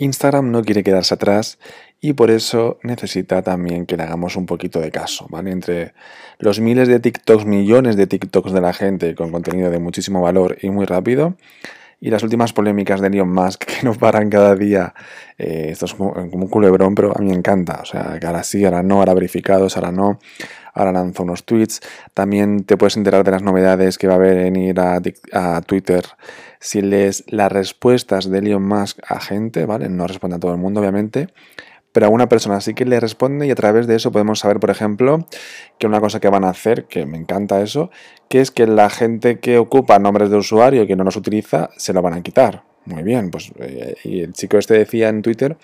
Instagram no quiere quedarse atrás y por eso necesita también que le hagamos un poquito de caso, ¿vale? Entre los miles de TikToks, millones de TikToks de la gente con contenido de muchísimo valor y muy rápido, y las últimas polémicas de Elon Musk que no paran cada día, eh, esto es como, un culebrón, pero a mí me encanta, o sea, que ahora sí, ahora no, ahora verificados, ahora no, ahora lanzo unos tweets, también te puedes enterar de las novedades que va a haber en ir a, Twitter si lees las respuestas de Elon Musk a gente, ¿vale? No responde a todo el mundo, obviamente, pero a una persona sí que le responde y a través de eso podemos saber, por ejemplo, que una cosa que van a hacer, que me encanta eso, que es que la gente que ocupa nombres de usuario que no los utiliza, se lo van a quitar. Muy bien, pues eh, y el chico este decía en Twitter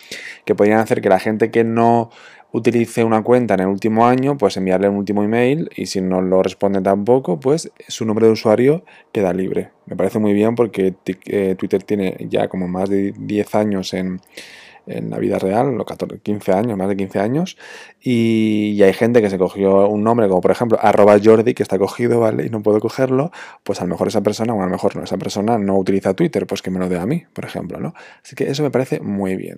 que podrían hacer que la gente que no utilice una cuenta en el último año, pues enviarle un último email y si no lo responde tampoco, pues su nombre de usuario queda libre. Me parece muy bien porque eh, Twitter tiene ya como más de 10 años en, en la vida real, los 14, 15 años, más de 15 años, y, hay gente que se cogió un nombre, como por ejemplo arroba Jordi, que está cogido, ¿vale? Y no puedo cogerlo, pues a lo mejor esa persona, o a lo mejor no, esa persona no utiliza Twitter, pues que me lo dé a mí, por ejemplo, ¿no? Así que eso me parece muy bien.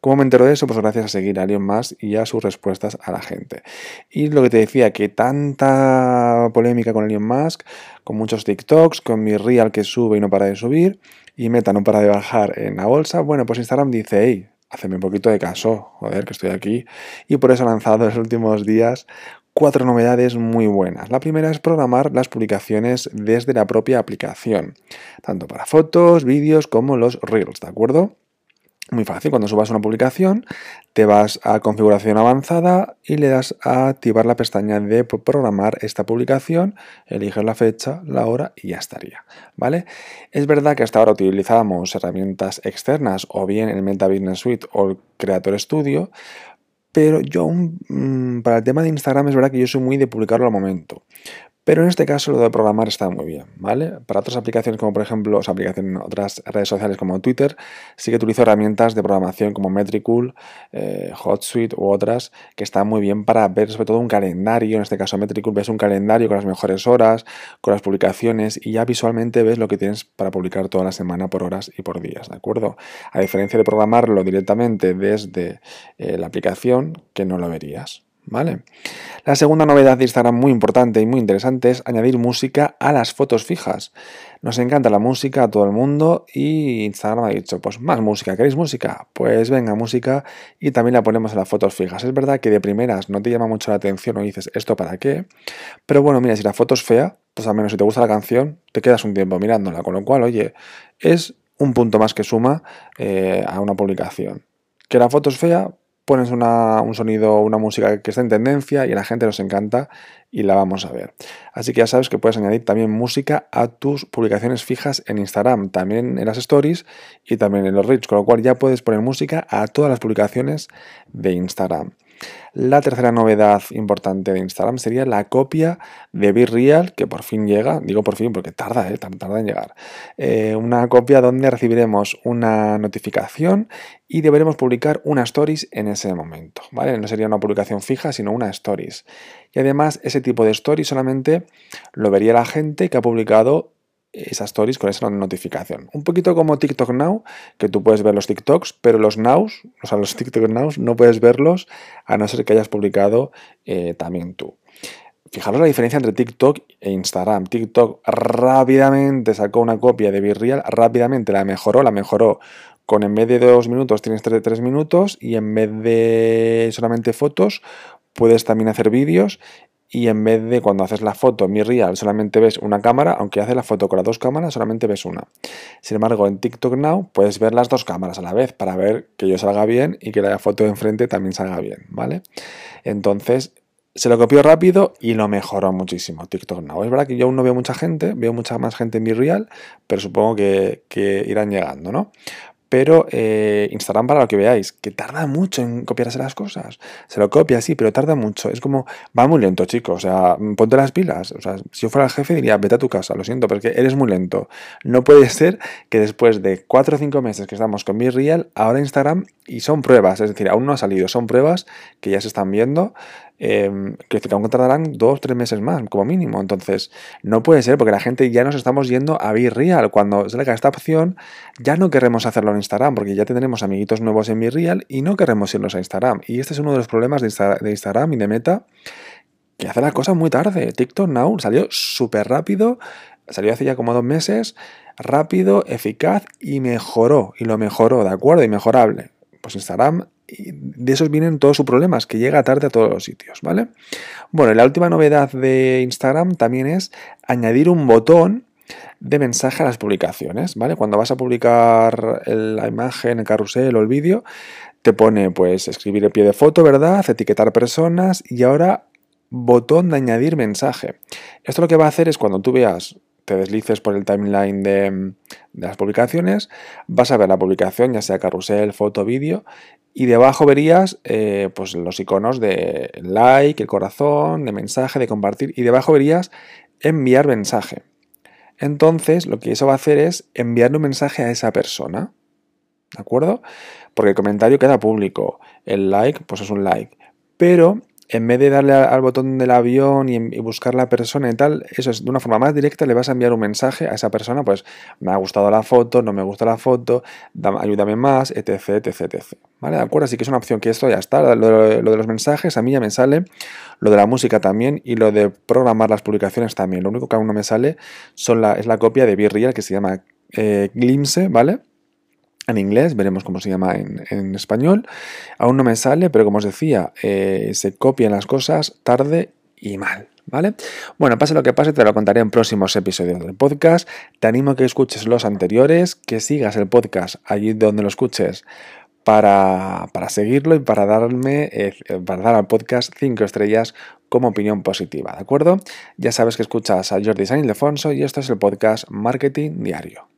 ¿Cómo me entero de eso? Pues gracias a seguir a Elon Musk y a sus respuestas a la gente. Y lo que te decía, que tanta polémica con Elon Musk, con muchos TikToks, con mi Real que sube y no para de subir, y Meta no para de bajar en la bolsa, bueno, pues Instagram dice, hey, haceme un poquito de caso, joder, que estoy aquí. Y por eso he lanzado en los últimos días cuatro novedades muy buenas. La primera es programar las publicaciones desde la propia aplicación, tanto para fotos, vídeos como los reels, ¿de acuerdo? Muy fácil, cuando subas una publicación, te vas a configuración avanzada y le das a activar la pestaña de programar esta publicación, eliges la fecha, la hora y ya estaría, ¿vale? Es verdad que hasta ahora utilizábamos herramientas externas o bien el Meta Business Suite o el Creator Studio, pero yo mm, para el tema de Instagram es verdad que yo soy muy de publicarlo al momento. Pero en este caso lo de programar está muy bien, ¿vale? Para otras aplicaciones como por ejemplo, o aplicaciones otras redes sociales como Twitter, sí que utilizo herramientas de programación como Metricool, eh, HotSuite u otras que están muy bien para ver sobre todo un calendario, en este caso Metricool ves un calendario con las mejores horas, con las publicaciones y ya visualmente ves lo que tienes para publicar toda la semana por horas y por días, ¿de acuerdo? A diferencia de programarlo directamente desde eh, la aplicación, que no lo verías. ¿Vale? La segunda novedad de Instagram muy importante y muy interesante es añadir música a las fotos fijas. Nos encanta la música a todo el mundo y Instagram ha dicho, pues más música, ¿queréis música? Pues venga, música y también la ponemos en las fotos fijas. Es verdad que de primeras no te llama mucho la atención o dices, ¿esto para qué? Pero bueno, mira, si la foto es fea, pues al menos si te gusta la canción, te quedas un tiempo mirándola, con lo cual, oye, es un punto más que suma eh, a una publicación. Que la foto es fea, pones un sonido, una música que está en tendencia y a la gente nos encanta y la vamos a ver. Así que ya sabes que puedes añadir también música a tus publicaciones fijas en Instagram, también en las stories y también en los reels, con lo cual ya puedes poner música a todas las publicaciones de Instagram. La tercera novedad importante de Instagram sería la copia de Be que por fin llega, digo por fin porque tarda, ¿eh? tarda en llegar. Eh, una copia donde recibiremos una notificación y deberemos publicar una stories en ese momento, ¿vale? No sería una publicación fija, sino una stories. Y además, ese tipo de stories solamente lo vería la gente que ha publicado esas stories con esa notificación. Un poquito como TikTok Now, que tú puedes ver los TikToks, pero los Nows, o sea, los TikTok Nows, no puedes verlos a no ser que hayas publicado eh, también tú. Fijaros la diferencia entre TikTok e Instagram. TikTok rápidamente sacó una copia de Virreal, rápidamente la mejoró, la mejoró con en vez de dos minutos tienes tres, tres minutos y en vez de solamente fotos puedes también hacer vídeos y en vez de cuando haces la foto en mi real solamente ves una cámara, aunque haces la foto con las dos cámaras solamente ves una. Sin embargo, en TikTok Now puedes ver las dos cámaras a la vez para ver que yo salga bien y que la foto de enfrente también salga bien, ¿vale? Entonces, se lo copió rápido y lo mejoró muchísimo TikTok Now. Es verdad que yo aún no veo mucha gente, veo mucha más gente en mi real, pero supongo que, que irán llegando, ¿no? Pero eh, Instagram, para lo que veáis, que tarda mucho en copiarse las cosas. Se lo copia, sí, pero tarda mucho. Es como, va muy lento, chicos. O sea, ponte las pilas. O sea, si yo fuera el jefe diría, vete a tu casa, lo siento, porque eres muy lento. No puede ser que después de 4 o 5 meses que estamos con Real, ahora Instagram, y son pruebas, es decir, aún no ha salido, son pruebas que ya se están viendo, eh, que aún tardarán dos, tres meses más, como mínimo. Entonces, no puede ser, porque la gente ya nos estamos yendo a Be Real. Cuando salga esta opción, ya no queremos hacerlo en Instagram, porque ya tendremos amiguitos nuevos en Be Real y no queremos irnos a Instagram. Y este es uno de los problemas de, de Instagram y de Meta, que hace la cosa muy tarde. TikTok Now salió súper rápido, salió hace ya como dos meses, rápido, eficaz y mejoró, y lo mejoró, ¿de acuerdo? Y mejorable. Pues Instagram de esos vienen todos sus problemas, que llega tarde a todos los sitios, ¿vale? Bueno, y la última novedad de Instagram también es añadir un botón de mensaje a las publicaciones, ¿vale? Cuando vas a publicar la imagen, el carrusel o el vídeo, te pone pues escribir el pie de foto, ¿verdad? Etiquetar personas y ahora botón de añadir mensaje. Esto lo que va a hacer es cuando tú veas te deslices por el timeline de, de, las publicaciones, vas a ver la publicación, ya sea carrusel, foto, vídeo, y debajo verías eh, pues los iconos de like, el corazón, de mensaje, de compartir. Y debajo verías enviar mensaje. Entonces lo que eso va a hacer es enviarle un mensaje a esa persona. ¿De acuerdo? Porque el comentario queda público. El like, pues es un like. Pero en vez de darle al botón del avión y, buscar la persona y tal, eso es de una forma más directa, le vas a enviar un mensaje a esa persona, pues me ha gustado la foto, no me gusta la foto, ayúdame más, etc, etc, etc. ¿Vale? ¿De acuerdo? Así que es una opción que esto ya está. Lo, de los mensajes a mí ya me sale, lo de la música también y lo de programar las publicaciones también. Lo único que aún no me sale son la, es la copia de Virreal que se llama eh, Glimpse, ¿vale? En inglés, veremos cómo se llama en, español. Aún no me sale, pero como os decía, eh, se copian las cosas tarde y mal. ¿Vale? Bueno, pase lo que pase, te lo contaré en próximos episodios del podcast. Te animo a que escuches los anteriores, que sigas el podcast allí donde lo escuches para, seguirlo y para darme, eh, para dar al podcast 5 estrellas como opinión positiva, ¿de acuerdo? Ya sabes que escuchas a Jordi San Ildefonso y esto es el podcast Marketing Diario.